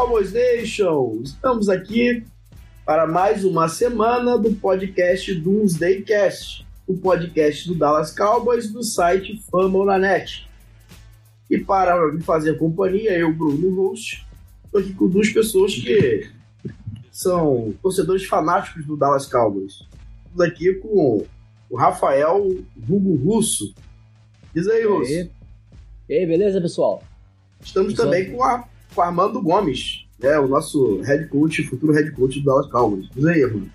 Cowboys Nation! Estamos aqui para mais uma semana do podcast Doomsday Cast, o podcast do Dallas Cowboys do site Famonanet. E para me fazer companhia, eu, Bruno Host, estou aqui com duas pessoas que são torcedores fanáticos do Dallas Cowboys. Estamos aqui com o Rafael Hugo Russo. Diz aí, Russo. E aí, beleza, pessoal? Estamos também com, a, com Armando Gomes, né, o nosso head coach, futuro head coach do Dallas Cowboys. Diz aí, Armando.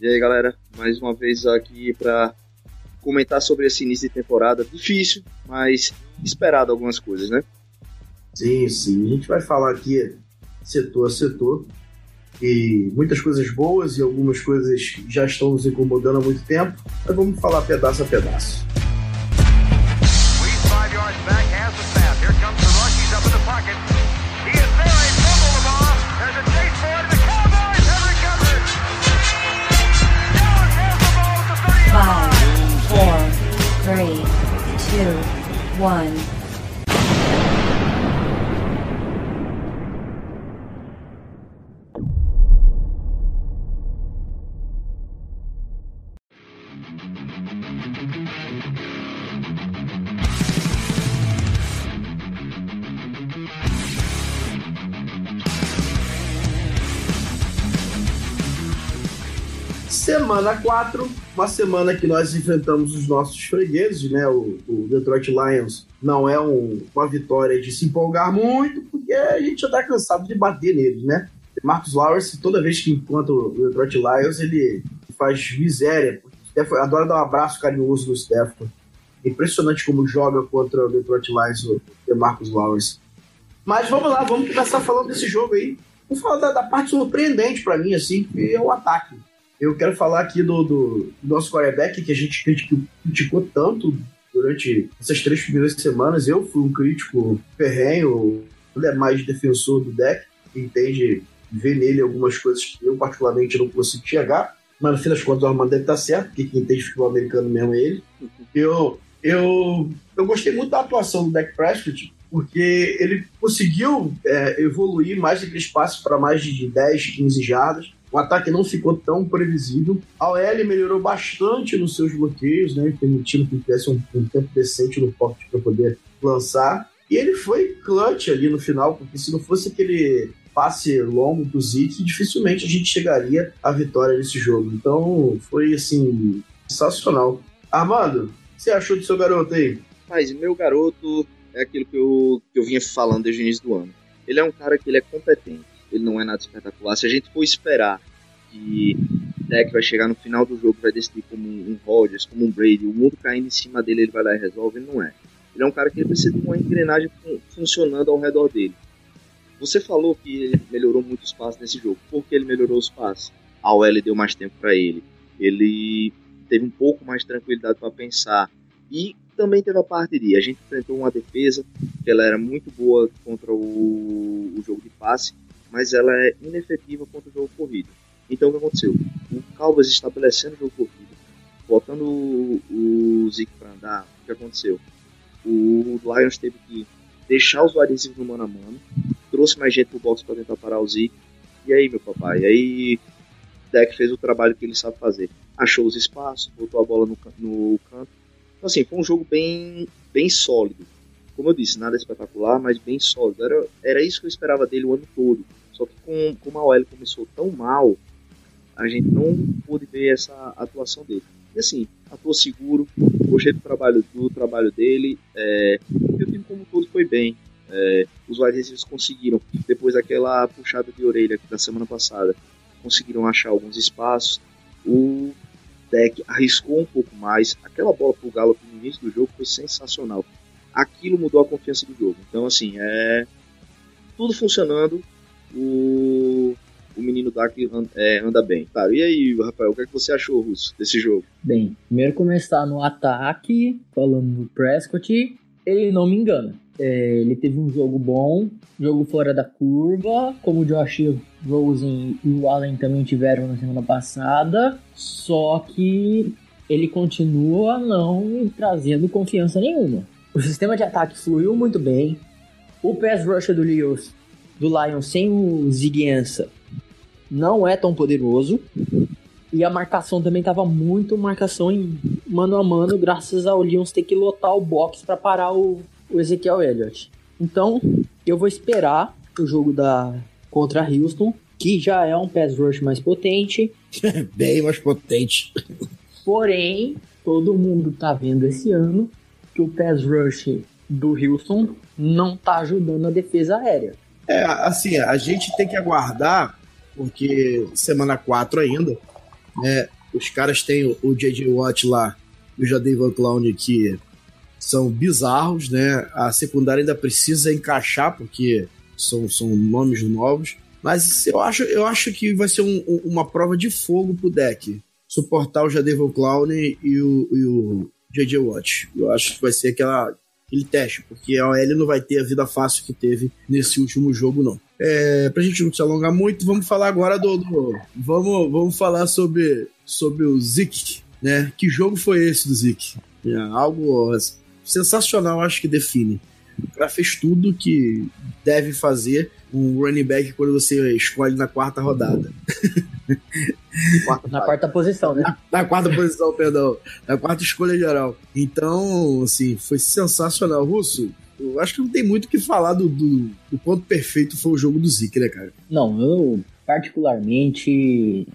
E aí, galera, mais uma vez aqui para comentar sobre esse início de temporada. Difícil, mas esperado algumas coisas, né? Sim, sim. A gente vai falar aqui setor a setor. E muitas coisas boas e algumas coisas já estão nos incomodando há muito tempo. Mas vamos falar pedaço a pedaço. One. Semana 4, uma semana que nós enfrentamos os nossos fregueses, né? O, o Detroit Lions não é um, uma vitória de se empolgar muito, porque a gente já tá cansado de bater neles, né? Marcos Lawrence, toda vez que encontra o Detroit Lions, ele faz miséria. Adora dar um abraço carinhoso no Stafford. Impressionante como joga contra o Detroit Lions o Marcos Lawrence. Mas vamos lá, vamos começar falando desse jogo aí. Vamos falar da, da parte surpreendente para mim, assim, que é o ataque. Eu quero falar aqui do, do, nosso quarterback, que a gente criticou, tanto durante essas três primeiras semanas. Eu fui um crítico ferrenho, é mais defensor do deck, entende ver nele algumas coisas que eu particularmente não consigo chegar. Mas no fim das contas o Armando deve estar certo, porque quem entende futebol americano mesmo é ele. Eu, eu, eu gostei muito da atuação do Dak Prescott, porque ele conseguiu é, evoluir mais aquele espaço para mais de 10, 15 jardas. O ataque não ficou tão previsível. A OL melhorou bastante nos seus bloqueios, né, permitindo que tivesse um, um tempo decente no pocket para poder lançar. E ele foi clutch ali no final, porque se não fosse aquele passe longo do Zeke, dificilmente a gente chegaria à vitória nesse jogo. Então foi assim, sensacional. Armando, o que você achou do seu garoto aí? Mas meu garoto é aquilo que eu, que eu vinha falando desde o início do ano. Ele é um cara que ele é competente ele não é nada espetacular. Se a gente for esperar que Deck vai chegar no final do jogo, vai decidir como um Rodgers, como um Brady, o mundo caindo em cima dele, ele vai lá e resolve, ele não é. Ele é um cara que precisa de uma engrenagem funcionando ao redor dele. Você falou que ele melhorou muito os passos nesse jogo. Por que ele melhorou os passos? A OL deu mais tempo para ele. Ele teve um pouco mais de tranquilidade para pensar. E também teve a parte de a gente enfrentou uma defesa que ela era muito boa contra o, o jogo de passe mas ela é inefetiva contra o jogo corrido. Então o que aconteceu? O Calvas estabelecendo o jogo corrido, botando o, o Zeke para andar, o que aconteceu? O Lions teve que deixar os adesivos no mano a mano, trouxe mais gente pro box para tentar parar o Zeke. E aí, meu papai? Aí, Deck fez o trabalho que ele sabe fazer. Achou os espaços, botou a bola no, no canto. Então, assim, foi um jogo bem, bem sólido. Como eu disse, nada espetacular, mas bem sólido. Era, era isso que eu esperava dele o ano todo. Só que com, como a OL começou tão mal, a gente não pôde ver essa atuação dele. E assim, atuou seguro, gostei do trabalho, do trabalho dele, é, e o time como todo foi bem. É, os wide conseguiram, depois daquela puxada de orelha da semana passada, conseguiram achar alguns espaços. O deck arriscou um pouco mais. Aquela bola pro Galo no início do jogo foi sensacional. Aquilo mudou a confiança do jogo. Então, assim, é tudo funcionando o, o menino Dark é, anda bem. E aí, Rafael, o que, é que você achou, Russo, desse jogo? Bem, primeiro começar no ataque, falando do Prescott, ele não me engana. É, ele teve um jogo bom, jogo fora da curva, como o Josh Rosen e o Allen também tiveram na semana passada, só que ele continua não trazendo confiança nenhuma. O sistema de ataque fluiu muito bem, o pass rush do Lewis do Lions sem o Ziguiança não é tão poderoso. E a marcação também tava muito marcação em mano a mano, graças ao Lions ter que lotar o box para parar o, o Ezequiel Elliott. Então, eu vou esperar o jogo da contra Houston, que já é um pass rush mais potente. Bem mais potente. Porém, todo mundo tá vendo esse ano que o pass rush do Houston não tá ajudando a defesa aérea. É, assim, a gente tem que aguardar, porque semana 4 ainda, né? Os caras têm o, J.J. Watt lá e o Jadavion Clown que são bizarros, né? A secundária ainda precisa encaixar, porque são, são nomes novos. Mas eu acho, eu acho que vai ser um, um, uma prova de fogo pro deck. Suportar o Jadavion Clown e o, e o J.J. Watt. Eu acho que vai ser aquela, aquele teste, porque a OL não vai ter a vida fácil que teve nesse último jogo, não. É, pra gente não se alongar muito, vamos falar agora do. do vamos, vamos falar sobre, sobre o Zik, né? Que jogo foi esse do Zik? É algo sensacional, acho que define. O cara fez tudo que deve fazer um running back quando você escolhe na quarta rodada. quarta na quarta posição, né? Na, na, quarta posição, perdão. Na quarta escolha geral. Então, assim, foi sensacional. Russo, eu acho que não tem muito o que falar do, do, do quanto perfeito foi o jogo do Zeke, né, cara? Não, eu particularmente.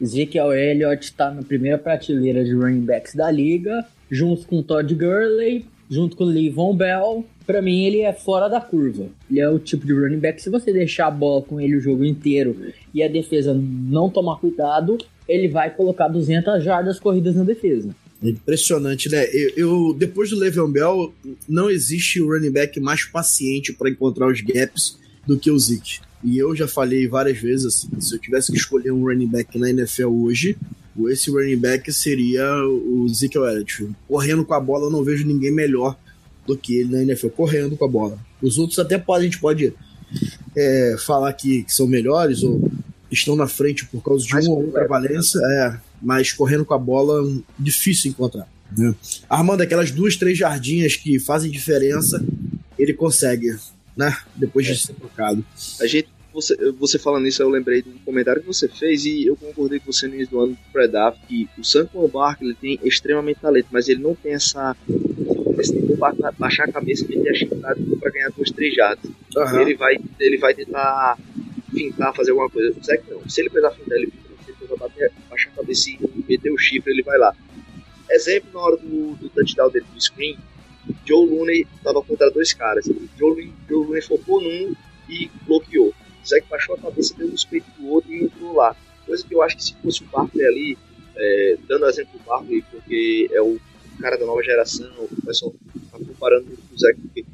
Ezekiel Elliott está na primeira prateleira de running backs da liga, junto com Todd Gurley, junto com Levon Bell. Para mim, ele é fora da curva. Ele é o tipo de running back, se você deixar a bola com ele o jogo inteiro e a defesa não tomar cuidado, ele vai colocar 200 jardas corridas na defesa. Impressionante, né? Eu, eu, depois do Le'Veon Bell, não existe o running back mais paciente para encontrar os gaps do que o Zeke. E eu já falei várias vezes assim, se eu tivesse que escolher um running back na NFL hoje, esse running back seria o Zeke Elliott. Correndo com a bola, eu não vejo ninguém melhor do que ele na NFL, correndo com a bola. Os outros até pode, a gente pode é, falar que, que, são melhores ou estão na frente por causa de Mais uma ou outra valência, é, mas correndo com a bola, difícil encontrar. Né? Armando, aquelas duas, três jardinhas que fazem diferença, ele consegue, né? Depois de é. ser trocado. A gente, você, você falando isso, eu lembrei de um comentário que você fez e eu concordei com você no início do ano do Predav, que o Saquon Barkley tem extremamente talento, mas ele não tem essa esse tempo baixar a cabeça e meter a chifrada para ganhar duas, três jardas. Uhum. Ele vai ele vai tentar fintar, fazer alguma coisa. O Zé não. Se ele precisar fintar, ele vai bater, baixar a cabeça e meter o chifre, ele vai lá. Exemplo, na hora do, do touchdown dele do screen, Joe Looney estava contra dois caras. Joe Looney, Joe Looney focou num e bloqueou. Zé baixou a cabeça, deu nos peitos do outro e entrou lá. Coisa que eu acho que se fosse o Barkley ali, é, dando exemplo do Barkley, porque é o cara da nova geração, o pessoal tá comparando com o Zé, porque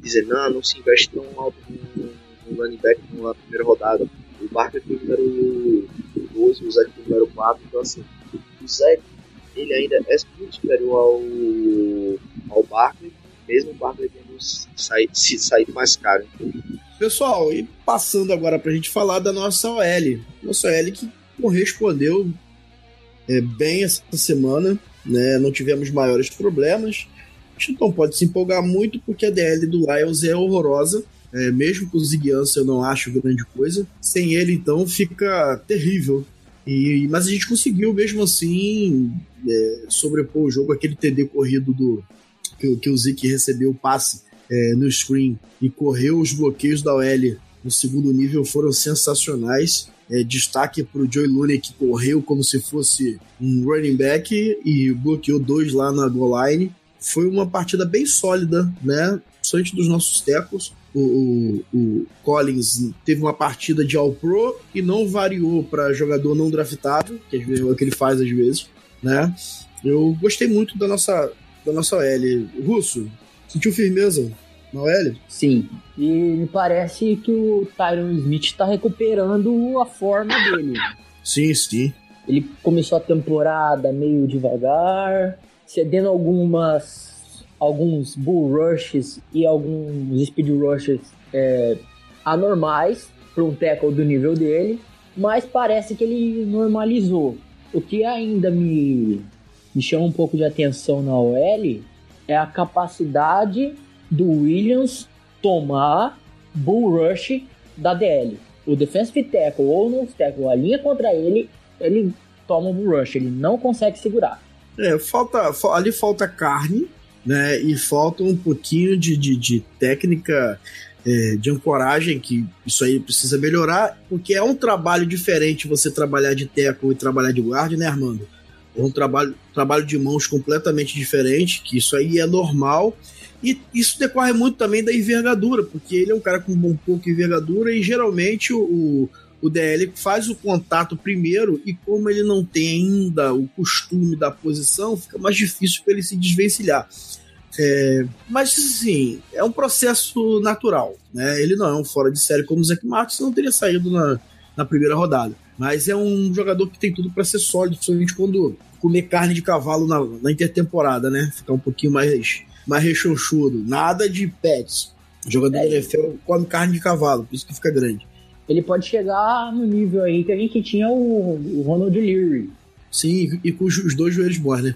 dizer, não, não se investe tão alto no, no running back na primeira rodada. O Barkley foi o número 12, o Zé foi o número 4, então assim, o Zé, ele ainda é muito superior ao, ao Barkley, mesmo o Barkley se saído mais caro. Pessoal, e passando agora pra gente falar da nossa OL. Nossa OL que correspondeu é, bem essa semana, né? Não tivemos maiores problemas. A gente não pode se empolgar muito porque a DL do Lions é horrorosa. É, mesmo com o Ziguiança eu não acho grande coisa. Sem ele, então, fica terrível. E, mas a gente conseguiu, mesmo assim, é, sobrepor o jogo, aquele TD corrido do que, que o Zeke recebeu o passe é, no screen e correu os bloqueios da OL no segundo nível foram sensacionais. É, destaque para o Joey Looney que correu como se fosse um running back e bloqueou dois lá na goal line. Foi uma partida bem sólida, né? Principalmente dos nossos tecos. O, o, o, Collins teve uma partida de All-Pro e não variou para jogador não draftado, que às vezes é o que ele faz às vezes, né? Eu gostei muito da nossa, da nossa L. Russo, sentiu firmeza na OL? Sim. E me parece que o Tyron Smith está recuperando a forma dele. Sim, sim. Ele começou a temporada meio devagar, cedendo algumas alguns bull rushes e alguns speed rushes é, anormais para um tackle do nível dele, mas parece que ele normalizou. O que ainda me, me chama um pouco de atenção na OL é a capacidade do Williams tomar bull rush da DL. O defensive tackle ou o nose tackle alinha contra ele, ele toma um rush, ele não consegue segurar. É, falta, fa- ali falta carne, né? E falta um pouquinho de, de, de técnica é, de ancoragem, que isso aí precisa melhorar, porque é um trabalho diferente você trabalhar de tackle e trabalhar de guarda, né, Armando? É um trabalho, trabalho de mãos completamente diferente, que isso aí é normal. E isso decorre muito também da envergadura, porque ele é um cara com um pouco envergadura e geralmente o, o DL faz o contato primeiro e como ele não tem ainda o costume da posição, fica mais difícil para ele se desvencilhar. É, mas assim, é um processo natural, né? Ele não é um fora de série como o Zac Martins, não teria saído na, na primeira rodada. Mas é um jogador que tem tudo para ser sólido, principalmente quando comer carne de cavalo na, na intertemporada, né? Ficar um pouquinho mais, mais rechonchudo. Nada de pets. O jogador É. do NFL come carne de cavalo, por isso que fica grande. Ele pode chegar no nível aí que a gente tinha o, o Ronald Leary. Sim, e com os dois joelhos bons, né?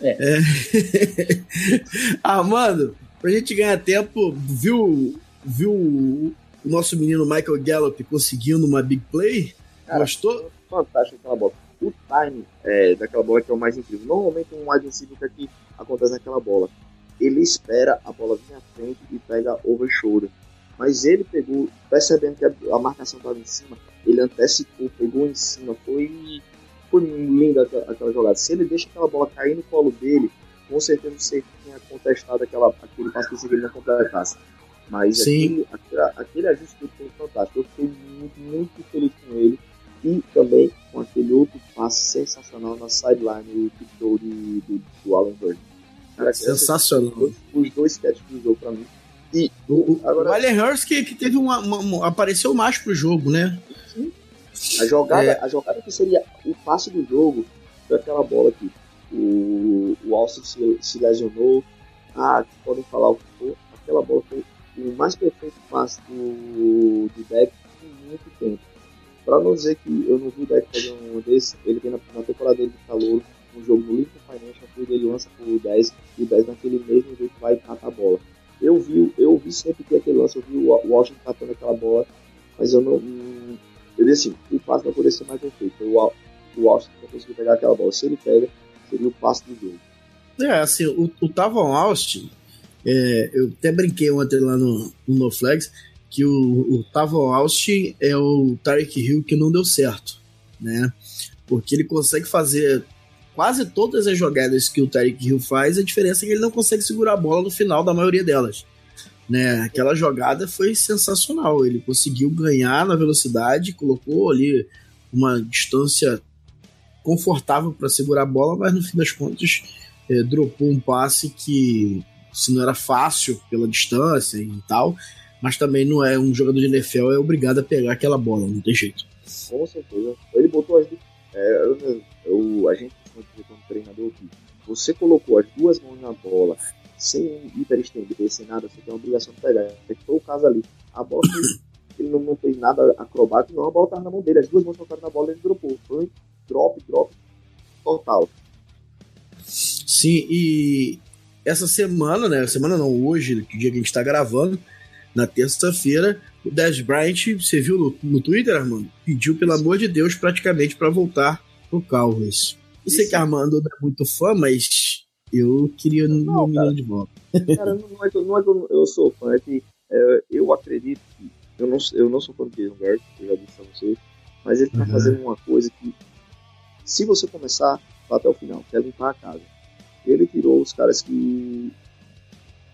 É. É. ah, mano, pra gente ganhar tempo, viu, viu o nosso menino Michael Gallup conseguindo uma big play? Cara, Gostou? fantástico aquela bola. O time é, daquela bola que é o mais incrível. Normalmente um wide receiver que aqui acontece naquela bola. Ele espera a bola vir à frente e pega over shoulder. Mas ele pegou, percebendo que a, a marcação estava em cima, ele antecipou, pegou em cima, foi, foi linda aquela, aquela jogada. Se ele deixa aquela bola cair no colo dele, com certeza você tinha contestado aquela, aquele passe que ele não completasse. Mas Sim. aquele, aquele, aquele ajuste que ele fez fantástico. Eu fiquei muito, muito feliz com ele. E também com aquele outro passe sensacional na sideline, o tiptoe de, do, do Alan. Cara, Sensacional. Os, os dois catches do jogo pra mim. E O, Agora- o Allen Hurst que, que teve uma, uma- uma- apareceu mais pro jogo, né? a jogada, É. a jogada que seria o passe do jogo foi aquela bola aqui. O, o Austin se, se lesionou. Ah, podem falar o que for. Aquela bola foi o mais perfeito passe do, do deck em muito tempo. Pra não dizer que eu não vi o deck fazer um desse, ele vem na, na temporada dele de calor, um jogo no Lincoln Financial, que ele lança pro 10 e o 10 naquele mesmo jeito vai catar a bola. Eu vi, eu vi sempre que aquele lance, eu vi o Wa- o Washington catando aquela bola, mas eu não. hum, Eu disse assim, o passe não poderia ser mais perfeito. O, o Washington não conseguiu pegar aquela bola. Se ele pega, seria o passe do jogo. É, assim, o, o Tavon Austin, é, eu até brinquei ontem lá no, no Flags, que o, o Tavon Austin é o Tarek Hill que não deu certo, né? Porque ele consegue fazer quase todas as jogadas que o Tarek Hill faz, a diferença é que ele não consegue segurar a bola no final da maioria delas. Né? Aquela jogada foi sensacional. Ele conseguiu ganhar na velocidade, colocou ali uma distância confortável para segurar a bola, mas no fim das contas é, dropou um passe que se não era fácil pela distância e tal, mas também não é um jogador de NFL é obrigado a pegar aquela bola, não tem jeito. Com certeza. Ele botou as duas. É, eu, eu- a gente como treinador que você colocou as duas mãos na bola sem hiperestender, sem nada, você tem a obrigação de pegar. Foi o caso ali. A bola ele não, não fez nada acrobático, não, a bola estava na mão dele, as duas mãos tocaram na bola e ele dropou. Foi drop, drop total. Sim, e essa semana, né? Semana não, hoje, que dia que a gente tá gravando, na terça-feira, o Dez Bryant, você viu no, no Twitter, Armando? Pediu, pelo amor de Deus, praticamente para voltar pro Cowboys. Eu sei que Armando não é muito fã, mas eu queria Não, meu menino de volta. Cara, não, é que, eu- eu, sou fã, é que é, eu acredito que. Eu não, eu não sou fã do Jason Garrett, eu já disse a vocês, mas ele tá Uhum. fazendo uma coisa que, se você começar, vá até o final, quer limpar a casa. Ele tirou os caras que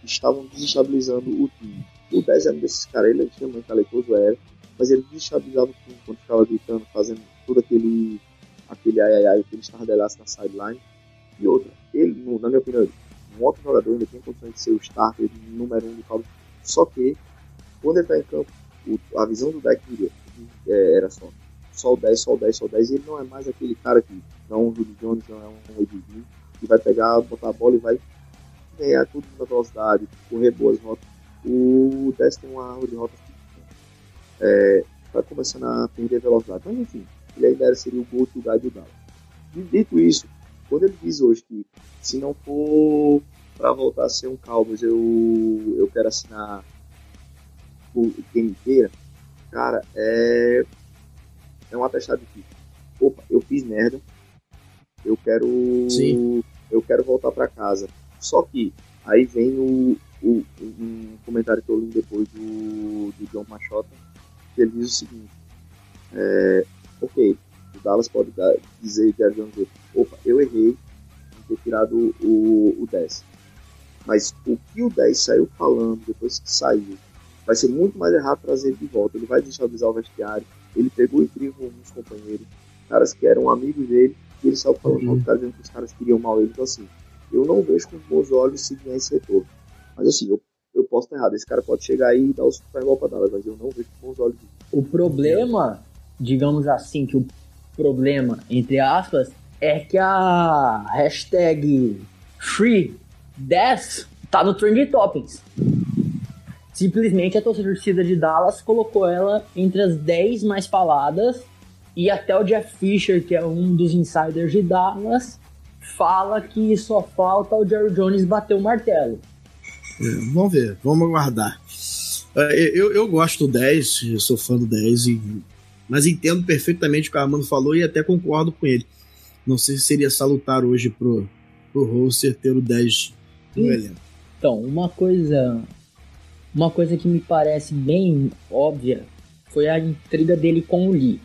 estavam desestabilizando o time. O 10 era desses caras, ele é extremamente talentoso, era, mas ele desestabilizava o time quando ficava gritando, fazendo todo aquele, aquele ai ai ai, aquele estardalhaço na sideline. E outra, ele, na minha opinião, um outro jogador ainda tem condições de ser o starter número um do Cowboys. Só que, quando ele tá em campo, o- a visão do deck é, era só só o 10, só o 10, só o 10. E ele não é mais aquele cara que não é um Julio Jones, não é um Edwin, que vai pegar, botar a bola e vai ganhar tudo na velocidade, correr boas rotas. O 10 tem uma árvore de rotas que é, tá começando a perder velocidade. Mas enfim, ele ainda seria o gol to guy do Dallas. E dito isso, quando ele diz hoje que se não for para voltar a ser um Cowboys, eu, eu quero assinar o game inteira, Cara, é. É um atestado de opa, eu fiz merda. Eu quero. Sim. Eu quero voltar pra casa. Só que aí vem o, um comentário que eu li depois do, do John Machota, que ele diz o seguinte: é, Ok, o Dallas pode dar, dizer que a Jones, opa, eu errei em ter tirado o, o 10. Mas o que o 10 saiu falando depois que saiu, vai ser muito mais errado trazer ele de volta. Ele vai desestabilizar o vestiário. Ele pegou e com alguns companheiros, caras que eram amigos dele, e ele saiu falando mal, tá dizendo que os caras queriam mal ele. Então, assim, eu não vejo com bons olhos se ganhar esse retorno. Mas, assim, eu, eu posso estar errado. Esse cara pode chegar aí e dar o Super Bowl pra Dallas, mas eu não vejo com bons olhos. O problema, digamos assim, que o problema, entre aspas, é que a hashtag Free10 tá no Trending Topics. Simplesmente a torcida de Dallas colocou ela entre as 10 mais faladas e até o Jeff Fisher, que é um dos insiders de Dallas, fala que só falta o Jerry Jones bater o martelo. É, vamos ver, vamos aguardar. É, eu, eu gosto do 10, eu sou fã do 10, e, mas entendo perfeitamente o que o Armando falou e até concordo com ele. Não sei se seria salutar hoje pro, pro Roster ter o 10 no elenco. Então, uma coisa, uma coisa que me parece bem óbvia foi a intriga dele com o Lee.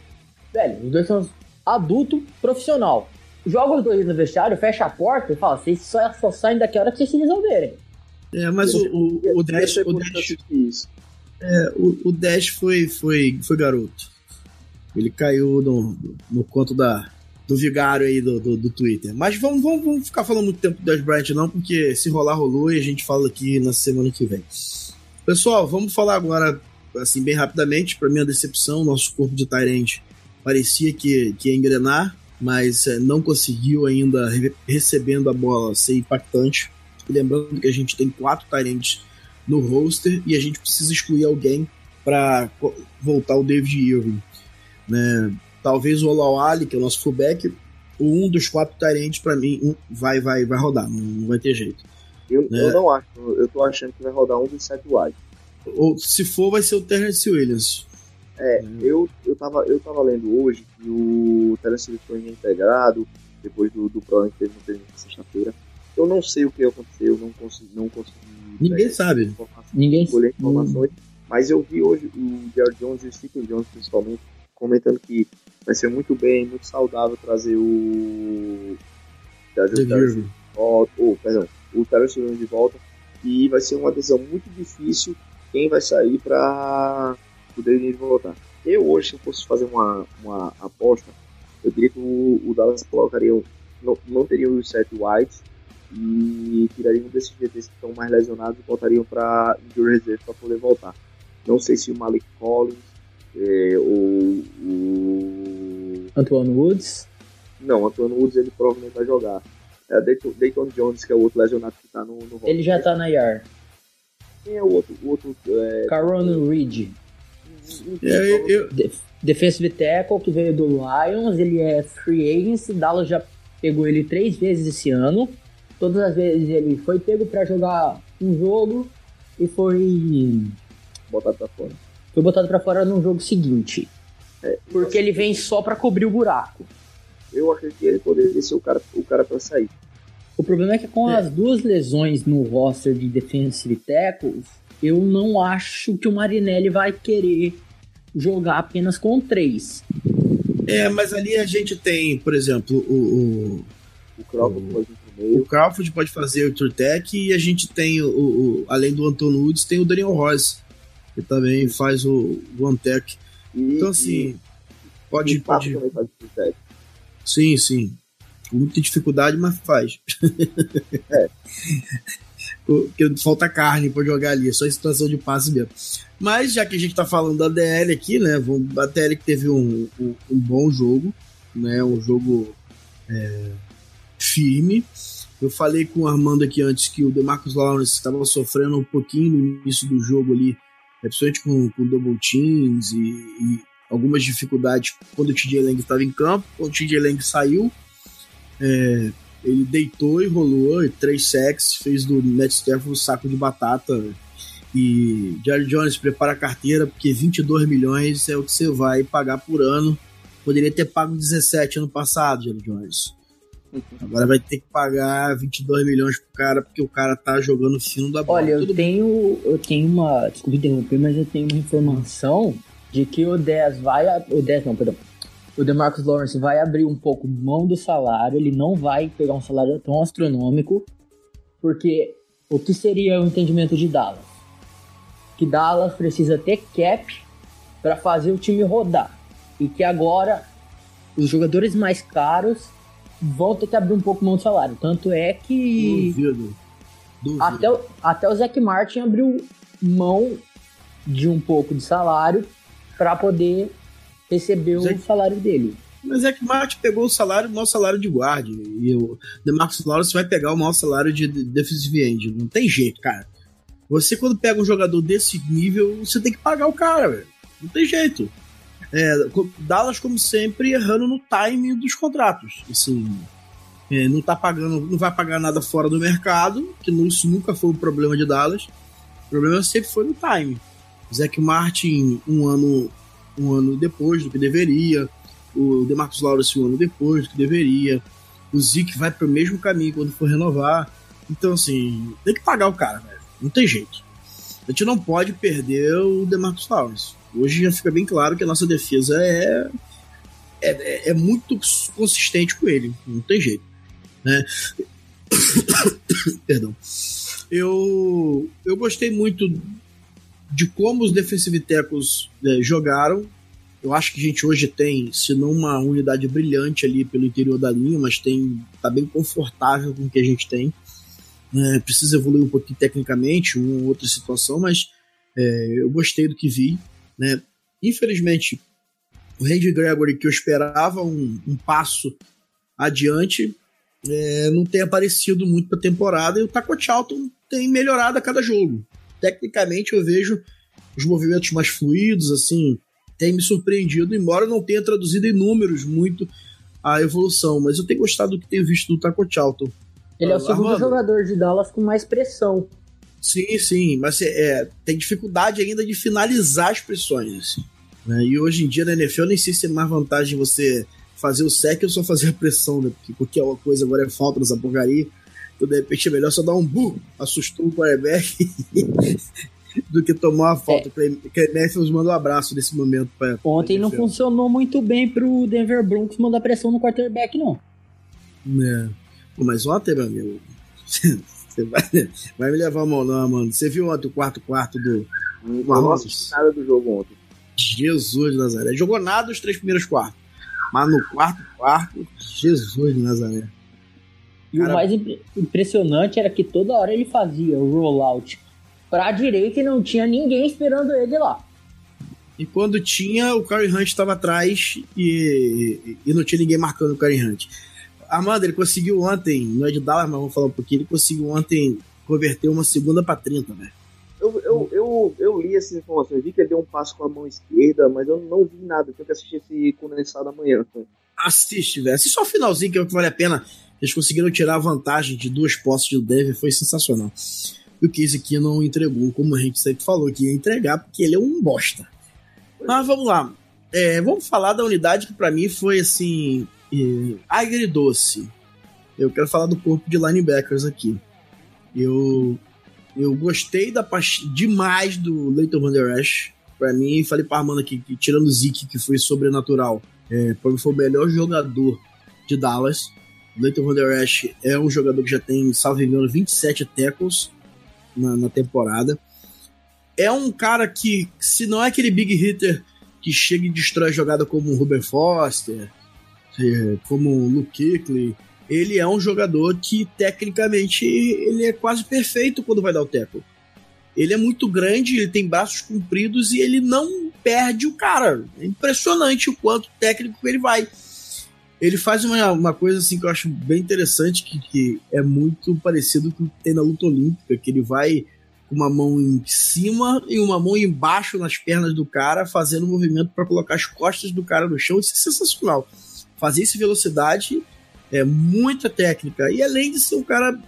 Velho, os dois são adulto profissional. Joga os dois no vestiário, fecha a porta e fala: vocês só, só saem daqui a hora que vocês se resolverem. É, mas o, o, o Dash, o Dash, é, o, o Dash foi, foi, foi garoto. Ele caiu no, no conto da, do vigário aí do, do, do, Twitter. Mas vamos, vamos, vamos ficar falando muito tempo do Dash Bryant não, porque se rolar, rolou e a gente fala aqui na semana que vem. Pessoal, vamos falar agora, assim, bem rapidamente, para minha decepção, nosso corpo de Tyrant parecia que, que ia engrenar, mas é, não conseguiu ainda, re recebendo a bola, ser impactante. Lembrando que a gente tem quatro Tyrants no roster e a gente precisa excluir alguém para voltar o David Irving. Né? Talvez o Olawale, que é o nosso fullback, um dos quatro Tyrants para mim um, vai, vai, vai rodar, não, não vai ter jeito. Eu, né? eu não acho, eu tô achando que vai rodar um dos sete wide. Ou se for, vai ser o Terrence Williams. É, uhum. eu, eu, tava, eu tava lendo hoje que o Terence foi reintegrado depois do, do problema que teve no treino sexta-feira. Eu não sei o que aconteceu, não consegui, não consegui Ninguém sabe. Ninguém sabe. informações. Mas eu vi hoje o Jared Jones e o Stephen Jones, principalmente, comentando que vai ser muito bem, muito saudável trazer o. Trazer o Terence, oh, oh, perdão, o Terence Williams de volta. E vai ser uma decisão muito difícil quem vai sair para poder voltar. Eu hoje, se eu fosse fazer uma, uma aposta, eu diria que o, o Dallas colocaria, não, não teria os sete whites e tirariam desses GTs que estão mais lesionados e voltariam para injury reserve para poder voltar. Não sei se o Malik Collins é, ou o Antoine Woods. Não, Antoine Woods ele provavelmente vai jogar. É Dayton, Dayton Jones, que é o outro lesionado que está no, no Ele já está na IR. Quem é o outro? O outro é... Caron Reed. É, eu... Defensive tackle que veio do Lions, ele é free agent, Dallas já pegou ele três vezes esse ano. Todas as vezes ele foi pego para jogar um jogo e foi botado para fora. Foi botado para fora no jogo seguinte. É, porque ele vem só para cobrir o buraco. Eu acredito que ele poderia ser o cara, o cara para sair. O problema é que com é. as duas lesões no roster de defensive tackles, eu não acho que o Marinelli vai querer jogar apenas com três. É, mas ali a gente tem, por exemplo, o. O, o Crawford, o, o Crawford pode fazer o Turtec e a gente tem, o, o além do Anton Woods, tem o Daniel Ross, que também faz o One Tech. Então, assim, e, pode. pode... Sim, sim. Com muita dificuldade, mas faz. É. porque falta carne para jogar ali, é só em situação de passe mesmo. Mas já que a gente tá falando da DL aqui, né? A DL que teve um, um, um, bom jogo, né? Um jogo é, firme. Eu falei com o Armando aqui antes que o DeMarcus Lawrence estava sofrendo um pouquinho no início do jogo ali, é, principalmente com, com double teams e, e algumas dificuldades quando o TJ Lang estava em campo. Quando o TJ Lang saiu, é, ele deitou e rolou, três sacks, fez do Matt Stafford um saco de batata E Jerry Jones prepara a carteira, porque 22 milhões é o que você vai pagar por ano. Poderia ter pago 17 ano passado, Jerry Jones. Agora vai ter que pagar 22 milhões pro cara, porque o cara tá jogando fino da bola. Olha, eu Tudo tenho, eu tenho uma. Desculpa interromper, mas eu tenho uma informação de que o 10 vai. O 10 não, perdão. O DeMarcus Lawrence vai abrir um pouco mão do salário, ele não vai pegar um salário tão astronômico, porque o que seria o entendimento de Dallas? Que Dallas precisa ter cap para fazer o time rodar. E que agora os jogadores mais caros vão ter que abrir um pouco mão do salário. Tanto é que. Duvido. Duvido. Até, o- até o Zac Martin abriu mão de um pouco de salário para poder receber o Zac- salário dele. Mas é que o Martin pegou o salário, o maior salário de guarda. E o DeMarcus Lawrence vai pegar o maior salário de de- defensive end. Não tem jeito, cara. Você, quando pega um jogador desse nível, você tem que pagar o cara, velho. Não tem jeito. É, Dallas, como sempre, errando no timing dos contratos. Assim, é, não tá pagando, não vai pagar nada fora do mercado, que nu- isso nunca foi o problema de Dallas. O problema sempre foi no timing. Zac Martin, um ano, um ano depois do que deveria o DeMarcus Lawrence um ano depois do que deveria. O Zeke vai pro mesmo caminho quando for renovar. Então, assim, tem que pagar o cara, velho. Não tem jeito. A gente não pode perder o DeMarcus Lawrence. Hoje já fica bem claro que a nossa defesa é, é, é muito consistente com ele. Não tem jeito. Né? Perdão. Eu, eu gostei muito de como os defensive tackles eh, jogaram. Eu acho que a gente hoje tem, se não uma unidade brilhante ali pelo interior da linha, mas tem tá bem confortável com o que a gente tem. É, precisa evoluir um pouquinho tecnicamente, uma ou outra situação, mas é, eu gostei do que vi. Né? Infelizmente, o Randy Gregory, que eu esperava um, um passo adiante, é, não tem aparecido muito para a temporada e o Taco Charlton tem melhorado a cada jogo. Tecnicamente, eu vejo os movimentos mais fluidos, assim, tem me surpreendido, embora não tenha traduzido em números muito a evolução, mas eu tenho gostado do que tenho visto do Taco Charlton. Ele é o Ah, segundo Armando. jogador de Dallas com mais pressão. Sim, sim, mas é, tem dificuldade ainda de finalizar as pressões. assim, né? E hoje em dia na NFL eu nem sei se é mais vantagem você fazer o sec ou só fazer a pressão, né? Porque qualquer coisa agora é falta nessa porcaria. Então de repente é melhor só dar um bu, assustou o quarterback do que tomar uma falta. O Clay Matthews manda um abraço nesse momento. Pra, Ontem pra não NFL. funcionou muito bem pro Denver Broncos mandar pressão no quarterback, não. É. Mas ontem, meu amigo, você vai, vai me levar a mão, não, mano. Você viu ontem o quarto quarto do Uma nossa nada do jogo ontem. Jesus de Nazaré? Jogou nada os três primeiros quartos. Mas no quarto quarto, Jesus de Nazaré. E Cara- o mais impre- impressionante era que toda hora ele fazia o rollout pra direita e não tinha ninguém esperando ele lá. E quando tinha, o Karen Hunt estava atrás e, e não tinha ninguém marcando o Karen Hunt. Armando, ele conseguiu ontem, não é de Dallas, mas vamos falar um pouquinho, ele conseguiu ontem converter uma segunda pra 30, velho. Eu, eu, eu, eu li essas informações, vi que ele deu um passo com a mão esquerda, mas eu não vi nada. Tenho que assistir esse condensado amanhã. Assiste, velho. Assiste só o finalzinho, que é o que vale a pena. Eles conseguiram tirar a vantagem de duas posses do Denver, foi sensacional. E o Case aqui não entregou, como a gente sempre falou que ia entregar, porque ele é um bosta. Mas vamos lá. É, vamos falar da unidade que pra mim foi assim. É, agridoce. Eu quero falar do corpo de linebackers aqui. Eu, eu gostei da demais do Leighton Van Der Esch. Pra mim, falei pra Armando aqui, que tirando o Zeke, que foi sobrenatural, é, pra mim foi o melhor jogador de Dallas. Leighton Van Der Esch é um jogador que já tem, salvo engano, 27 tackles na, na temporada. É um cara que, se não é aquele big hitter que chega e destrói a jogada como o Ruben Foster, como o Luke Kuechly, ele é um jogador que, tecnicamente, ele é quase perfeito quando vai dar o tackle. Ele é muito grande, ele tem braços compridos e ele não perde o cara. É impressionante o quanto técnico ele vai. Ele faz uma, uma coisa assim que eu acho bem interessante, que, que é muito parecido com o que tem na luta olímpica, que ele vai com uma mão em cima e uma mão embaixo nas pernas do cara, fazendo um movimento para colocar as costas do cara no chão. Isso é sensacional. Fazer isso velocidade é muita técnica. E além de ser um cara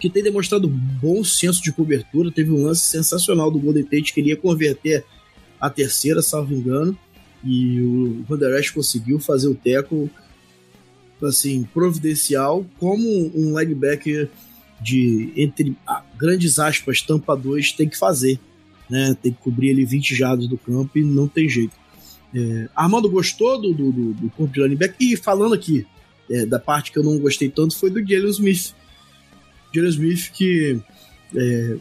que tem demonstrado bom senso de cobertura. Teve um lance sensacional do Golden Tate que ele ia converter a terceira, salvo engano. E o Van Der Esch conseguiu fazer o teco assim, providencial, como um linebacker de, entre grandes aspas, tampa 2 tem que fazer. Né? Tem que cobrir ali 20 jardas do campo e não tem jeito. É, Armando gostou do, do, do, do corpo de linebacker? E falando aqui, é, da parte que eu não gostei tanto foi do Jalen Smith. Jalen Smith que é,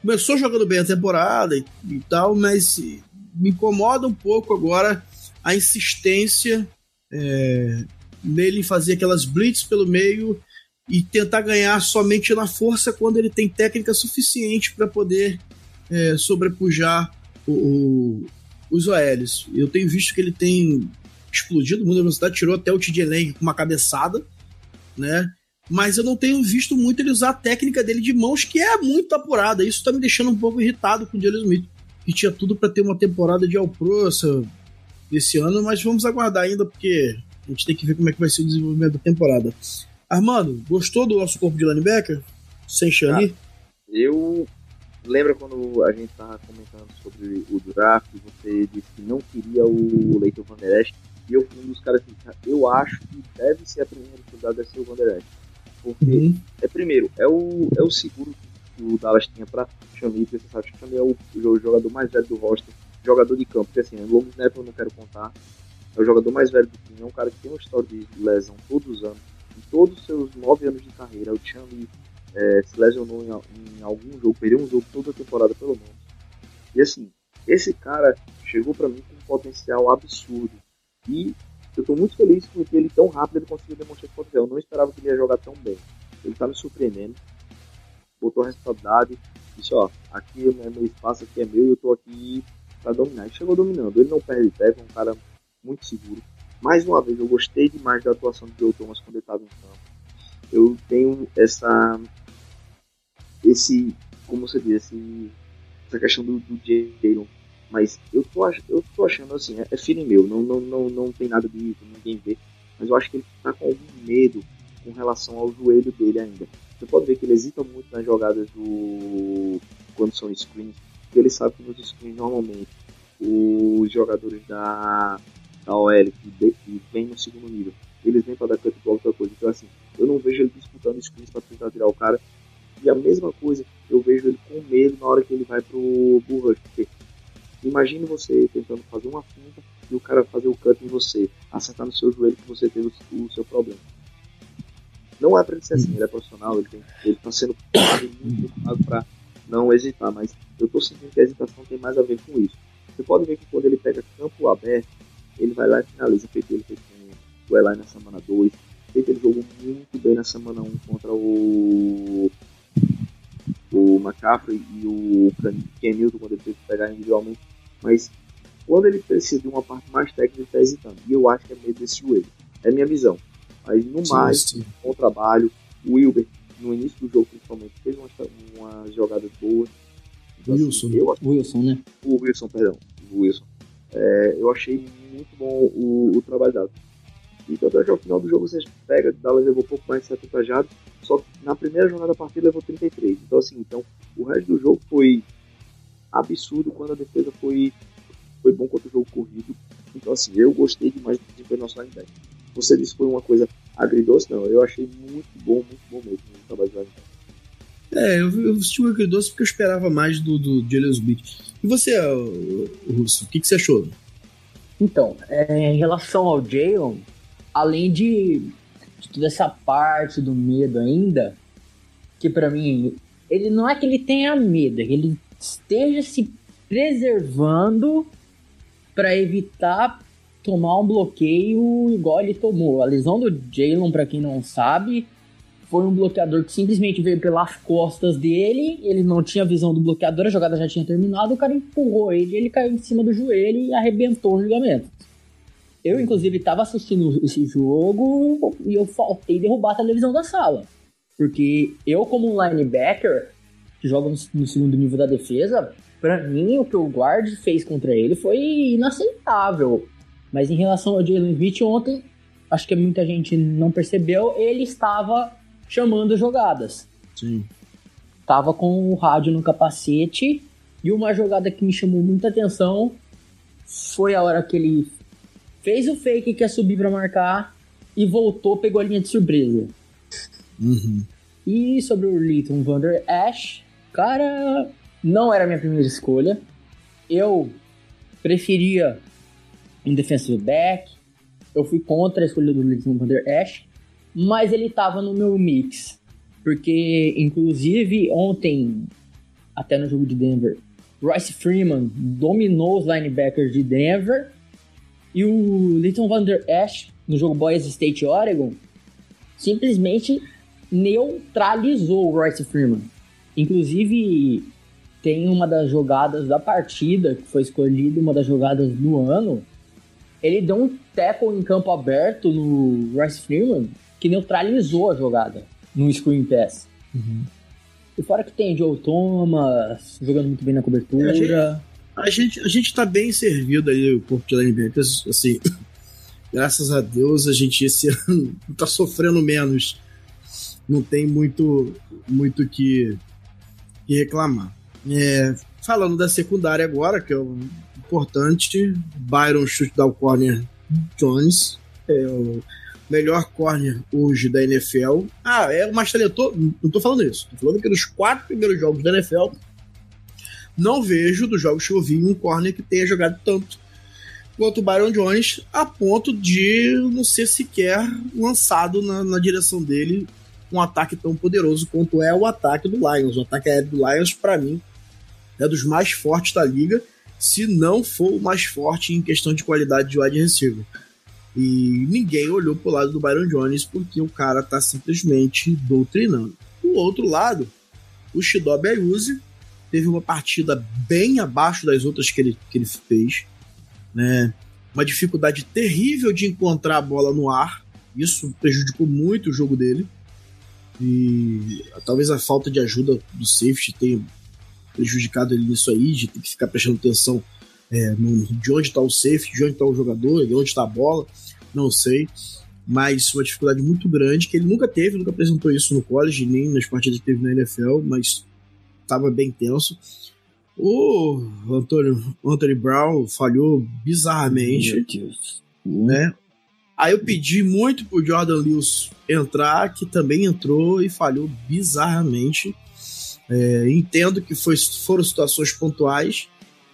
começou jogando bem a temporada e, e, tal, mas me incomoda um pouco agora a insistência é, nele fazer aquelas blitz pelo meio e tentar ganhar somente na força quando ele tem técnica suficiente para poder é, sobrepujar o, o, os OLs. Eu tenho visto que ele tem explodido muito a velocidade, tirou até o TJ Lang com uma cabeçada, né? Mas eu não tenho visto muito ele usar a técnica dele de mãos, que é muito apurada. Isso tá me deixando um pouco irritado com o Jalen Smith, que tinha tudo para ter uma temporada de All-Pro esse ano, mas vamos aguardar ainda, porque a gente tem que ver como é que vai ser o desenvolvimento da temporada. Armando, gostou do nosso corpo de linebacker? Sem Shani? Eu lembra quando a gente tava comentando sobre o draft, você disse que não queria o Leighton Van Der Esch, e eu fui um dos caras que eu acho que deve ser a primeira oportunidade deve ser o Van Der Esch. Porque, uhum. é primeiro, é o, é o seguro que o Dallas tinha pra Chami, porque você sabe que Chami é o, o, jogador mais velho do roster, jogador de campo, porque assim, o long snap eu não quero contar, é o jogador mais velho do time, é um cara que tem uma história de lesão todos os anos, em todos os seus nove anos de carreira, o Chami é, se lesionou em, em, algum jogo, perdeu um jogo toda a temporada pelo menos. E assim, esse cara chegou para mim com um potencial absurdo. E eu estou muito feliz com que ele tão rápido ele conseguiu demonstrar esse potencial. Eu não esperava que ele ia jogar tão bem. Ele está me surpreendendo. Botou a responsabilidade. Disse, ó, aqui é meu espaço, aqui é meu e eu estou aqui para dominar. Ele chegou dominando. Ele não perde pé, é um cara muito seguro. Mais uma vez, eu gostei demais da atuação do Joe Thomas quando ele estava em campo. Eu tenho essa esse, como você diz, esse, essa questão do, do Jalen. Mas eu tô, eu tô achando assim, é, é feeling meu, não, não, não, não tem nada de ninguém ver. Mas eu acho que ele tá com algum medo com relação ao joelho dele ainda. Você pode ver que ele hesita muito nas jogadas do quando são screens, porque ele sabe que nos screens normalmente os jogadores da, da OL que, que vem no segundo nível, eles vêm para dar cut block outra coisa. Então assim, eu não vejo ele disputando screens para tentar tirar o cara e a mesma coisa, eu vejo ele com medo na hora que ele vai pro Bull Rush. Imagine você tentando fazer uma finta e o cara fazer o cut em você, acertar no seu joelho que você teve o, o seu problema. Não é pra ele ser assim, ele é profissional, ele, tem, ele tá sendo muito pra não hesitar, mas eu tô sentindo que a hesitação tem mais a ver com isso. Você pode ver que quando ele pega campo aberto, ele vai lá e finaliza, feito ele fez com o Eli na semana 2, feito ele jogou muito bem na semana 1 um contra o o McCaffrey e o Ken Newton quando ele teve que pegar individualmente, mas quando ele precisa de uma parte mais técnica, ele está hesitando. E eu acho que é meio desse joelho. É minha visão. Mas no sim, mais, sim. bom trabalho. O Wilber, no início do jogo principalmente, fez umas, umas jogadas boas. Então, assim, Wilson. Assim, eu, Wilson, né? O Wilson, perdão. O Wilson. É, eu achei muito bom o, o trabalho dado. E tanto é que ao final do jogo você pega, Dallas levou um pouco mais de 70 jardas, só que na primeira jornada da partida levou 33. Então assim, então o resto do jogo foi absurdo quando a defesa foi, foi bom contra o jogo corrido. Então assim, eu gostei demais do desempenho do nosso linebacker. Você disse que foi uma coisa agridoce, não, eu achei muito bom, muito bom mesmo o trabalho linebacker. É, eu, eu assisti o agridoce porque eu esperava mais do, do Jalen Smith. E você, Russo, o que, que você achou? Então, é, em relação ao Jalen, além de, toda essa parte do medo ainda, que para mim, ele não é que ele tenha medo, é que ele esteja se preservando para evitar tomar um bloqueio igual ele tomou. A lesão do Jalen, para quem não sabe, foi um bloqueador que simplesmente veio pelas costas dele, ele não tinha visão do bloqueador, a jogada já tinha terminado, o cara empurrou ele, ele caiu em cima do joelho e arrebentou o ligamento. Eu, inclusive, estava assistindo esse jogo e eu faltei derrubar a televisão da sala. Porque eu, como um linebacker, que joga no segundo nível da defesa, para mim, o que o guard fez contra ele foi inaceitável. Mas em relação ao Jalen Smith, ontem, acho que muita gente não percebeu, ele estava chamando jogadas. Sim. Tava com o rádio no capacete e uma jogada que me chamou muita atenção foi a hora que ele fez o fake que ia subir pra marcar e voltou, pegou a linha de surpresa. Uhum. E sobre o Leighton Vander Ash, cara, não era a minha primeira escolha. Eu preferia um defensive back. Eu fui contra a escolha do Leighton Vander Ash, mas ele tava no meu mix. Porque, inclusive, ontem, até no jogo de Denver, Royce Freeman dominou os linebackers de Denver. E o Leighton Vander Ash, no jogo Boys State Oregon, simplesmente neutralizou o Royce Freeman. Inclusive, tem uma das jogadas da partida, que foi escolhida uma das jogadas do ano. Ele deu um tackle em campo aberto no Royce Freeman, que neutralizou a jogada no screen pass. E fora que tem Joe Thomas jogando muito bem na cobertura. A gente, a gente tá bem servido aí, o corpo de linebackers, assim, graças a Deus a gente esse ano tá sofrendo menos. Não tem muito muito que, que reclamar. É, falando da secundária agora, que é o importante, Byron Shootdown Corner Jones, é o melhor corner hoje da NFL. Ah, é o mais talentoso. Não tô falando isso. Tô falando que nos quatro primeiros jogos da NFL, não vejo que eu vi um corner que tenha jogado tanto quanto o Byron Jones, a ponto de não ser sequer lançado na, na direção dele um ataque tão poderoso quanto é o ataque do Lions. O ataque aéreo do Lions, para mim, é dos mais fortes da liga, se não for o mais forte em questão de qualidade de wide receiver. E ninguém olhou pro lado do Byron Jones porque o cara tá simplesmente doutrinando. Do outro lado, o Shidobi Ayuzi teve uma partida bem abaixo das outras que ele, que ele fez. Né? Uma dificuldade terrível de encontrar a bola no ar. Isso prejudicou muito o jogo dele. E talvez a falta de ajuda do safety tenha prejudicado ele nisso aí, de ter que ficar prestando atenção é, no, de onde está o safety, de onde está o jogador, de onde está a bola, não sei. Mas uma dificuldade muito grande que ele nunca teve, nunca apresentou isso no college, nem nas partidas que teve na NFL, mas estava bem tenso. O Anthony, Anthony Brown falhou bizarramente, né? Aí eu pedi muito pro Jordan Lewis entrar, que também entrou e falhou bizarramente. É, entendo que foi, foram situações pontuais,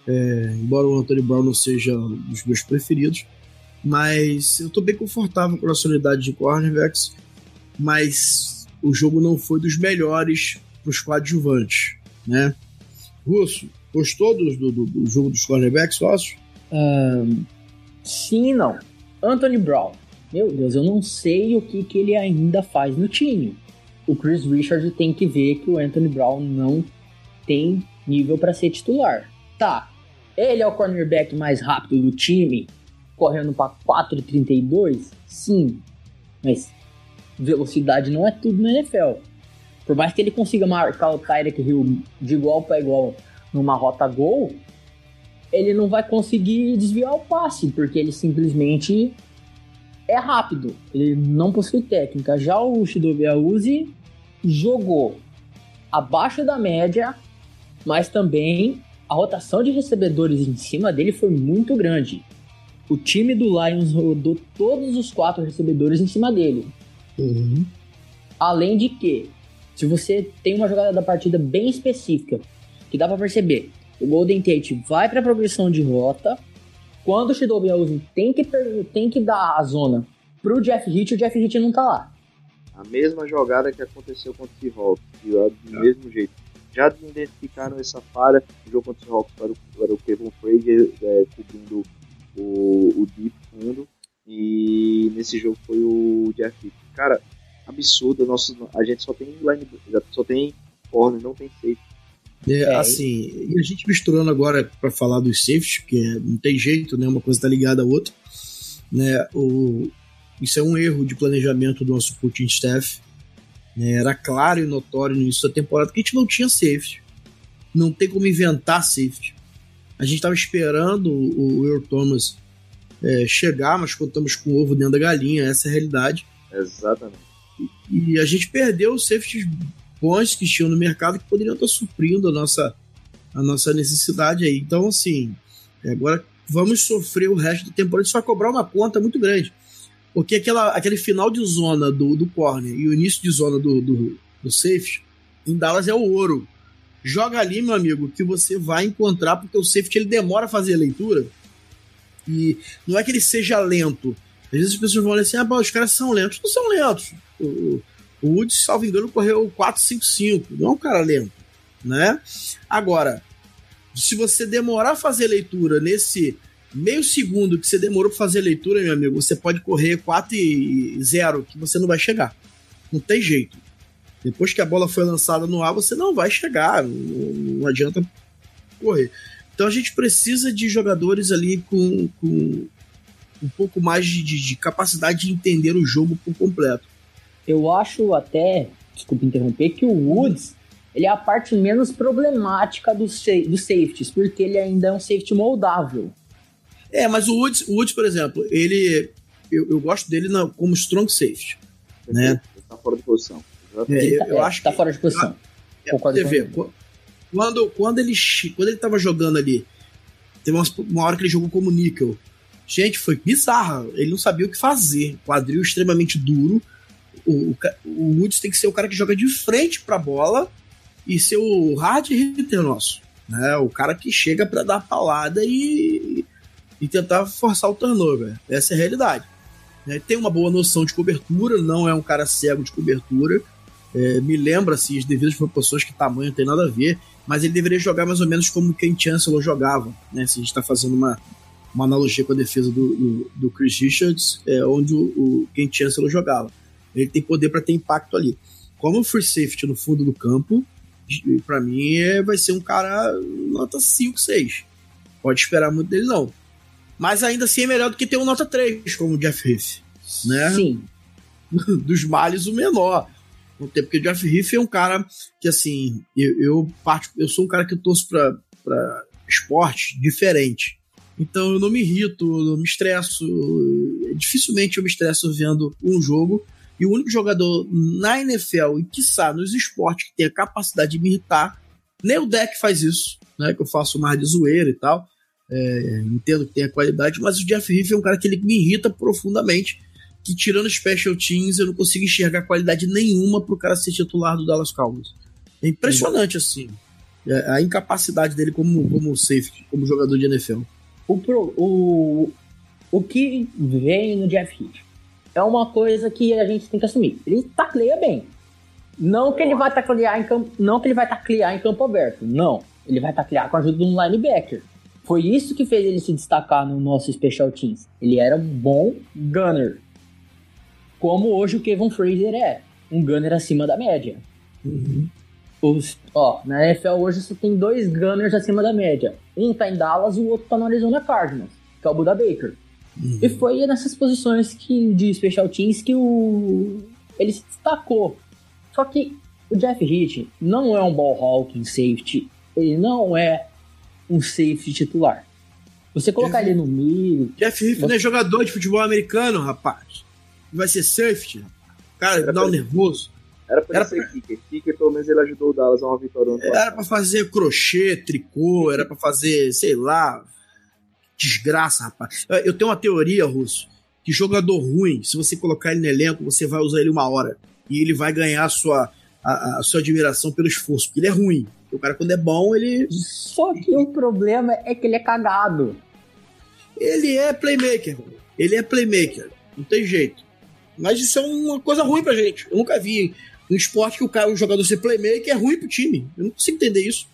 é, embora o Anthony Brown não seja um dos meus preferidos, mas eu tô bem confortável com a solidariedade de cornerbacks, mas o jogo não foi dos melhores pros coadjuvantes, né? Russo, gostou do, do, do jogo dos cornerbacks, sócios? Ahn, sim e não. Anthony Brown. Meu Deus, eu não sei o que, que ele ainda faz no time. O Chris Richard tem que ver que o Anthony Brown não tem nível para ser titular. Tá, ele é o cornerback mais rápido do time, correndo para 4,32? Sim, mas velocidade não é tudo na NFL. Por mais que ele consiga marcar o Tyreek Hill de igual para igual numa rota gol, ele não vai conseguir desviar o passe, porque ele simplesmente é rápido. Ele não possui técnica. Já o Shidobi Auzi jogou abaixo da média, mas também a rotação de recebedores em cima dele foi muito grande. O time do Lions rodou todos os quatro recebedores em cima dele. Uhum. Além de que, se você tem uma jogada da partida bem específica, que dá pra perceber, o Golden Tate vai pra progressão de rota, quando o Shidobi Auzi tem que, tem que dar a zona pro Jeff Hitt, o Jeff Hitt não tá lá. A mesma jogada que aconteceu contra o Seahawks, do mesmo jeito. Já identificaram essa falha no jogo contra o Seahawks para o, para o Kevin Frazier é, cobrindo o, o deep fundo e nesse jogo foi o Jeff Hitt. Cara, absurdo, nosso, a gente só tem line, só tem corner, não tem safety. É, É. assim, e a gente misturando agora para falar dos safeties, porque não tem jeito, né? Uma coisa tá ligada à outra. Né? O, isso é um erro de planejamento do nosso coaching staff. né? Era claro e notório no início da temporada que a gente não tinha safety. Não tem como inventar safety. A gente estava esperando o, o Earl Thomas é, chegar, mas contamos com o ovo dentro da galinha, essa é a realidade. Exatamente. E a gente perdeu os safeties bons que tinham no mercado que poderiam estar suprindo a nossa, a nossa necessidade aí. Então, assim, agora vamos sofrer o resto da temporada. Isso vai cobrar uma conta muito grande. Porque aquela, aquele final de zona do, do corner e o início de zona do, do, do safety, em Dallas é o ouro. Joga ali, meu amigo, que você vai encontrar, porque o safety ele demora a fazer a leitura. E não é que ele seja lento. Às vezes as pessoas vão olhar assim: ah, os caras são lentos. Não são lentos. O, o Woods, salvo engano, correu 4,55. Não é um cara lento. Né? Agora, se você demorar a fazer leitura nesse meio segundo que você demorou para fazer leitura, meu amigo, você pode correr 4 e 0, que você não vai chegar. Não tem jeito. Depois que a bola foi lançada no ar, você não vai chegar. Não, não adianta correr. Então a gente precisa de jogadores ali com, com um pouco mais de, de, capacidade de entender o jogo por completo. Eu acho até, desculpa interromper, que o Woods ele é a parte menos problemática dos, dos safeties, porque ele ainda é um safety moldável. É, mas o Woods, o Woods por exemplo, ele. Eu, eu gosto dele na, como strong safety. Né? Ele tá fora de posição. É, eu, eu é, acho tá fora de posição. É, você vê, quando, quando ele quando ele tava jogando ali, teve uma, uma hora que ele jogou como níquel. Gente, foi bizarra. Ele não sabia o que fazer. Quadril extremamente duro. O, o, Woods tem que ser o cara que joga de frente pra bola e ser o hard hitter nosso. Né? O cara que chega para dar palada e, e tentar forçar o turnover. Essa é a realidade. Né? Tem uma boa noção de cobertura, não é um cara cego de cobertura. É, me lembra assim, as devidas proporções que tamanho não tem nada a ver, mas ele deveria jogar mais ou menos como Ken Chancellor jogava, né? Se a gente está fazendo uma, uma analogia com a defesa do, do, do Chris Richards, é, onde o, o Ken Chancellor jogava. Ele tem poder para ter impacto ali. Como free safety no fundo do campo, para mim é, vai ser um cara nota 5, 6. Pode esperar muito dele, não. Mas ainda assim é melhor do que ter um nota 3, como o Jeff Heath. Né? Sim. Dos males, o menor. Porque o Jeff Heath é um cara que, assim, eu, eu, eu sou um cara que torço pra, pra esporte diferente. Então eu não me irrito, não me estresso. Dificilmente eu me estresso vendo um jogo. E o único jogador na NFL e, quiçá, nos esportes que tem a capacidade de me irritar, nem o deck faz isso, né? Que eu faço mais de zoeira e tal. É, entendo que tem a qualidade, mas o Jeff Heath é um cara que ele me irrita profundamente que tirando special teams eu não consigo enxergar qualidade nenhuma pro cara ser titular do Dallas Cowboys. É impressionante, assim, é, a incapacidade dele como, como safety, como jogador de NFL. O, pro, o, o que vem no Jeff Heath é uma coisa que a gente tem que assumir. Ele tacleia bem. Não que ele vai taclear em campo, não que ele vai taclear em campo aberto. Não. Ele vai taclear com a ajuda de um linebacker. Foi isso que fez ele se destacar no nosso Special Teams. Ele era um bom gunner como hoje o Kevin Fraser é, um gunner acima da média. Uhum. Os, ó, na NFL hoje você tem dois gunners acima da média. Um tá em Dallas, o outro tá no Arizona Cardinals, que é o Buda Baker. Uhum. E foi nessas posições que, de special teams que o, ele se destacou. Só que o Jeff Heath não é um ball hawking safety, ele não é um safety titular. Você colocar Jeff, ele no meio. Jeff Heath você... não é jogador de futebol americano, rapaz vai ser safety. Cara, era dá um nervoso. Era pra era ser pra... kicker. Kicker, pelo menos, ele ajudou o Dallas a uma vitória. Era pra fazer crochê, tricô, era pra fazer, sei lá, desgraça, rapaz. Eu tenho uma teoria, Russo, que jogador ruim, se você colocar ele no elenco, você vai usar ele uma hora. E ele vai ganhar a sua, a, a sua admiração pelo esforço, porque ele é ruim. O cara, quando é bom, ele. Só que o problema é que ele é cagado. Ele é playmaker. Ele é playmaker. Não tem jeito. Mas isso é uma coisa ruim pra gente. Eu nunca vi um esporte que o, cara, o jogador ser playmaker é ruim pro time. Eu não consigo entender isso.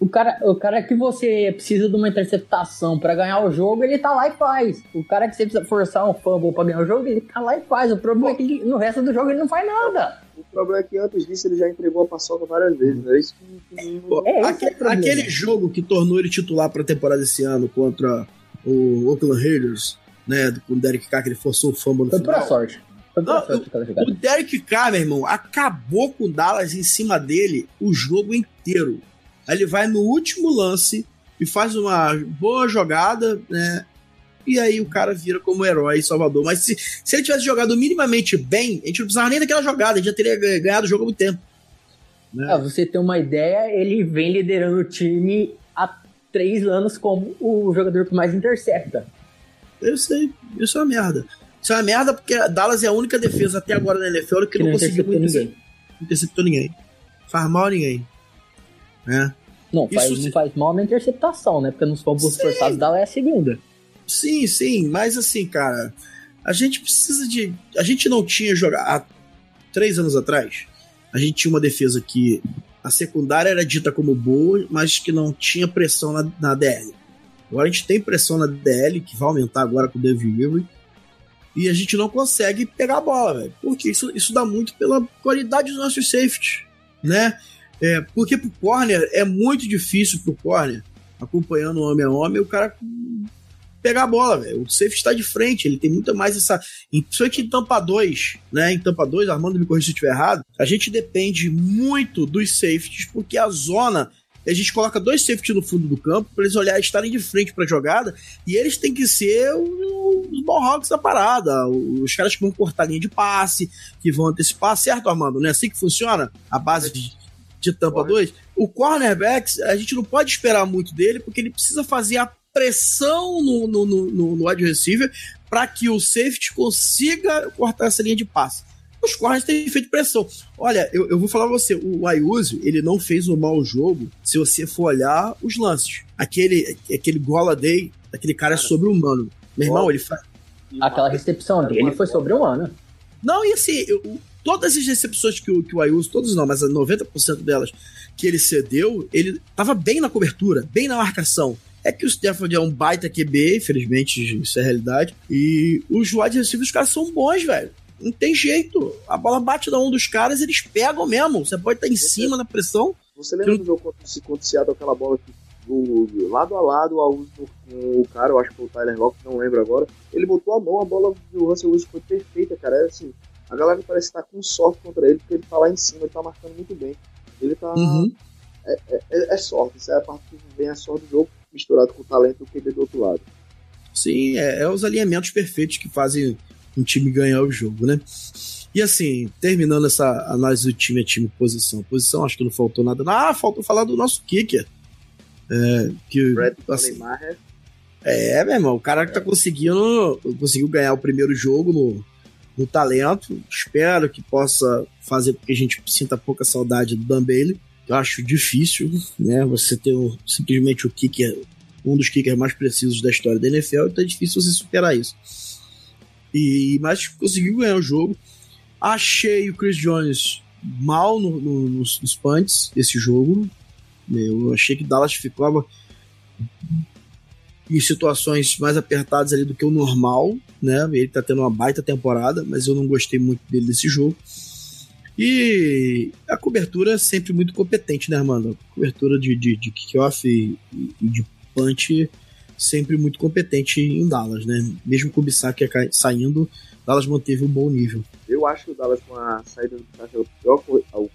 O cara, o cara que você precisa de uma interceptação para ganhar o jogo, ele tá lá e faz. O cara que você precisa forçar um fumble pra ganhar o jogo, ele tá lá e faz. O problema é que no resto do jogo ele não faz nada. O problema é que antes disso ele já entregou a paçoca várias vezes. É isso que. Pô, é, aquele, é aquele jogo que tornou ele titular pra temporada esse ano contra o Oakland Raiders, né? Com o Derek Carr, que ele forçou o fumble no Foi final. Foi sorte. Foi Não, sorte o, o Derek Carr, meu irmão, acabou com o Dallas em cima dele o jogo inteiro. Aí ele vai no último lance e faz uma boa jogada, né? E aí o cara vira como herói Salvador. Mas se, se ele tivesse jogado minimamente bem, a gente não precisava nem daquela jogada, a gente já teria ganhado o jogo há muito tempo. Né? Pra você ter uma ideia, ele vem liderando o time há três anos como o jogador que mais intercepta. Eu sei, isso é uma merda. Isso é uma merda porque a Dallas é a única defesa até agora na NFL que, Que não não conseguiu interceptou interceptar ninguém. interceptou ninguém. Faz mal a ninguém. Né? Não, faz, Isso não se- faz mal na interceptação, né? Porque nos Sim. forçados dela é a segunda. Sim, sim, mas assim, cara, a gente precisa de. A gente não tinha jogado. Há três anos atrás, a gente tinha uma defesa que a secundária era dita como boa, mas que não tinha pressão na, na DL. Agora a gente tem pressão na DL, que vai aumentar agora com o David Irving. E a gente não consegue pegar a bola, velho. Porque isso, isso dá muito pela qualidade dos nossos safeties, né? É, porque pro corner é muito difícil pro corner, acompanhando homem a homem, o cara pegar a bola, velho. O safety está de frente, ele tem muito mais essa. Principalmente em Tampa 2, né? Em Tampa 2, Armando me corrija se eu estiver errado, a gente depende muito dos safeties, porque a zona. A gente coloca dois safeties no fundo do campo para eles olharem, estarem de frente para a jogada, e eles têm que ser os ball da parada, os caras que vão cortar a linha de passe, que vão antecipar, certo, Armando? Não é assim que funciona a base de, de Tampa Correto. 2? O cornerback, a gente não pode esperar muito dele, porque ele precisa fazer a pressão no, no, no, no, no wide receiver para que o safety consiga cortar essa linha de passe. Os corners têm feito pressão. Olha, eu, eu vou falar pra você, o Ayuso, ele não fez um mau jogo se você for olhar os lances. Aquele, aquele Gola Day, aquele cara é sobre-humano. Meu irmão, ele faz. Aquela recepção dele foi sobre um ano. Não, e assim, eu- todas as recepções que o, que o Ayuso, todas não, mas 90% delas que ele cedeu, ele tava bem na cobertura, bem na marcação. É que o Stafford é um baita QB, infelizmente isso é realidade. E os wide receivers, os caras são bons, velho. Não tem jeito. A bola bate na um dos caras, eles pegam mesmo. Você pode estar em cima da pressão. Você lembra do jogo contra, o Seattle, aquela bola que do, do lado a lado, a uso com o cara, eu acho que foi o Tyler Lock, não lembro agora. Ele botou a mão, a bola do Russell Wilson foi perfeita, cara. É assim, a galera parece estar com sorte contra ele, porque ele tá lá em cima, ele tá marcando muito bem. Ele tá. Uhum. É, é sorte, isso é a parte que vem a sorte do jogo, misturado com o talento do QB do outro lado. Sim, é, é os alinhamentos perfeitos que fazem um time ganhar o jogo, né? E assim, terminando essa análise do time a time posição. Posição, acho que não faltou nada. Ah, faltou falar do nosso kicker. É, que, Brad assim, Maher, é, meu irmão, o cara que tá conseguindo, conseguiu ganhar o primeiro jogo no, no talento. Espero que possa fazer que a gente sinta pouca saudade do Dan Bailey. Eu acho difícil, né? Você ter o- simplesmente o kicker, um dos kickers mais precisos da história da NFL, então é difícil você superar isso. E, mas conseguiu ganhar o jogo. Achei o Chris Jones mal no- no- nos, nos punts esse jogo. Eu achei que Dallas ficava em situações mais apertadas ali do que o normal, né? Ele tá tendo uma baita temporada, mas eu não gostei muito dele desse jogo. E a cobertura é sempre muito competente, né, Armando? Cobertura de, de, de kickoff e, e de punch sempre muito competente em Dallas, né? Mesmo com o Bissac saindo, Dallas manteve um bom nível. eu acho que o Dallas com a saída do Bissac, a pior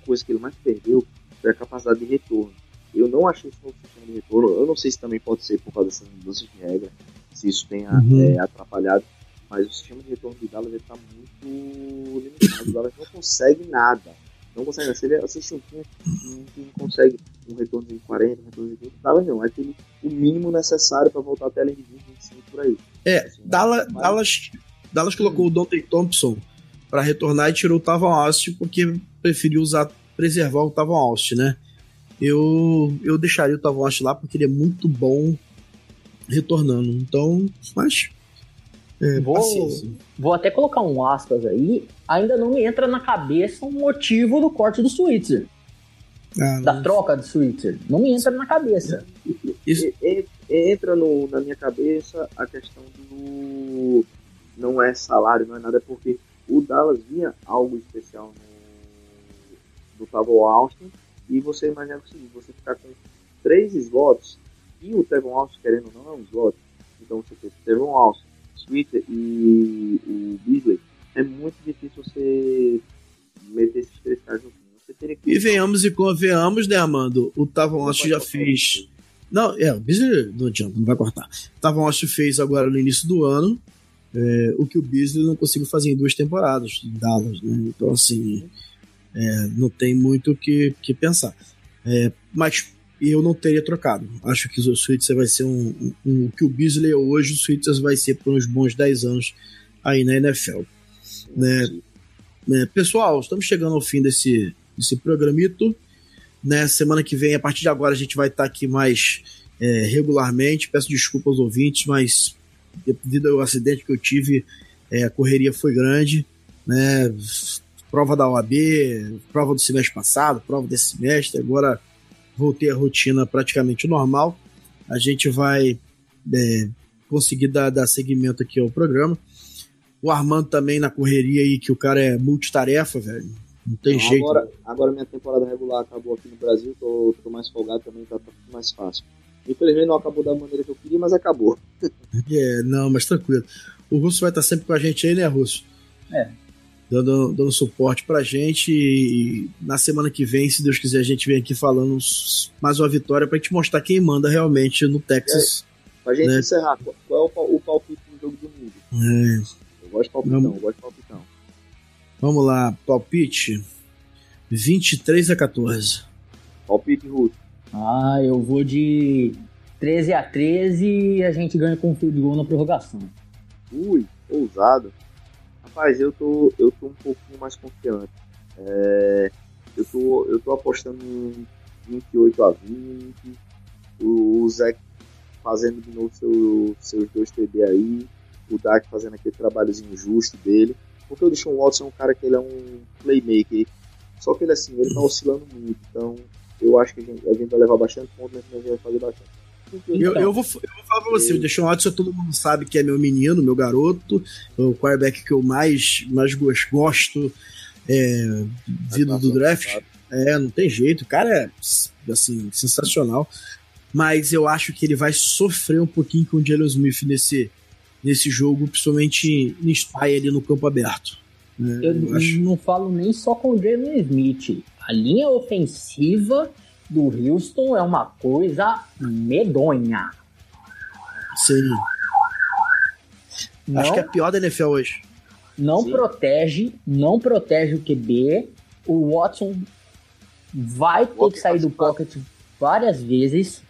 coisa que ele mais perdeu foi a capacidade de retorno. Eu não achei esse novo sistema de retorno. Eu não sei se também pode ser por causa dessas mudanças de regra, se isso tenha Uhum. é, atrapalhado, mas o sistema de retorno do Dallas está muito limitado. O Dallas não consegue nada. Não consegue nada. Se ele assiste um time que consegue um retorno de 40, um retorno de 20, Dallas não. É aquele, o mínimo necessário para voltar até além de 20, 25 por aí. É, Assim, Dallas, mas- Dallas, Dallas colocou o Dante Thompson para retornar e tirou o Tavon Austin porque preferiu usar, preservar o Tavon Austin, né? Eu, eu deixaria o Austin lá porque ele é muito bom retornando. Então, mas. É, Vou, paciência. vou até colocar um aspas aí. Ainda não me entra na cabeça o motivo do corte do Switzer, Ah, da não. troca do Switzer. Não me entra na cabeça. Isso- E- e- entra no, na minha cabeça a questão do. Não é salário, não é nada, é porque o Dallas vinha algo especial no, do Tavon Austin. E você imagina o seguinte: você ficar com três slots, e o Tavon Austin, querendo ou não, é um slot. Então você tem o Tavon Austin, Sweeter e o Beasley. É muito difícil você meter esses três caras juntos. Você teria que. E venhamos e convenhamos, né, Armando? O Tavon Austin já fez. Não, é, o Beasley não adianta, não vai cortar. O Tavon Austin fez agora no início do ano é, o que o Beasley não conseguiu fazer em duas temporadas em Dallas, né? Então, assim, É, não tem muito o que, que pensar. É, mas eu não teria trocado. Acho que o Switzer vai ser um, um, um, que o Beasley é hoje, o Switzer vai ser por uns bons 10 anos aí na NFL. Né? né? Pessoal, estamos chegando ao fim desse, desse programito. Né? Semana que vem, a partir de agora, a gente vai estar aqui mais é, regularmente. Peço desculpa aos ouvintes, mas devido ao acidente que eu tive, é, a correria foi grande. Né? Prova da OAB, prova do semestre passado, prova desse semestre, agora voltei à rotina praticamente normal. A gente vai é, conseguir dar, dar seguimento aqui ao programa. O Armando também na correria aí, que o cara é multitarefa, velho. Não tem Não, jeito. Agora, agora minha temporada regular acabou aqui no Brasil, tô, tô mais folgado também, tá, tá mais fácil. Infelizmente não acabou da maneira que eu queria, mas acabou. É, não, mas tranquilo. O Russo vai estar sempre com a gente aí, né, Russo? É. Dando, dando suporte pra gente e na semana que vem, se Deus quiser, a gente vem aqui falando mais uma vitória pra gente mostrar quem manda realmente no Texas. Pra gente né? encerrar, qual é o, o palpite no jogo do mundo? É. Eu gosto de palpitão, Vamos. eu gosto de palpitão. Vamos lá, palpite 23 a 14. Palpite russo. Ah, eu vou de 13 a 13 e a gente ganha com um field goal na prorrogação. Ui, ousado. Rapaz, eu tô, eu tô um pouquinho mais confiante. É, eu, tô, eu tô apostando em 28 a 20. O, o Zé fazendo de novo seu, seus dois TD aí. O Dak fazendo aquele trabalhozinho justo dele. Porque o Deshaun Watson é um cara que ele é um playmaker. Só que ele assim, ele tá oscilando muito. Então eu acho que a gente, a gente vai levar bastante ponto, mas a gente vai fazer bastante. Eu, Então. eu, vou, eu vou falar pra você, o Deshaun Watson todo mundo sabe que é meu menino, meu garoto, o quarterback que eu mais, mais gos- gosto é, vindo do draft. É, não tem jeito, o cara é assim, sensacional. Mas eu acho que ele vai sofrer um pouquinho com o Jalen Smith nesse, nesse jogo, principalmente em spy ali no campo aberto. né? Eu Eu acho- não falo nem só com o Jalen Smith. A linha ofensiva do Houston é uma coisa medonha. Sim, Não, acho que é a pior da NFL hoje. não Sim. protege, não protege o QB. O Watson vai ter Watson que sair do pocket várias vezes.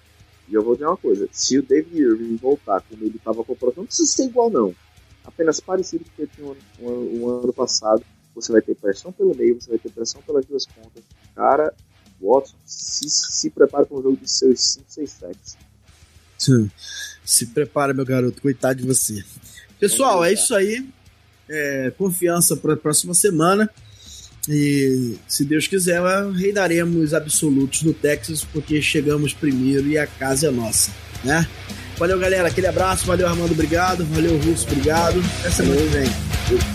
E eu vou dizer uma coisa: se o David Irving voltar como ele estava com o não precisa ser igual, não. Apenas parecido com o que ele tinha um, um, um ano passado. Você vai ter pressão pelo meio, você vai ter pressão pelas duas pontas. Cara, Watson, se, se prepara para um jogo de seus 5, 6 sacks. Se prepara, meu garoto, coitado de você. Pessoal, é isso aí. É, confiança para a próxima semana. E se Deus quiser, reinaremos absolutos no Texas, porque chegamos primeiro e a casa é nossa, né? Valeu, galera. Aquele abraço. Valeu, Armando. Obrigado. Valeu, Russo. Obrigado. Até semana que vem.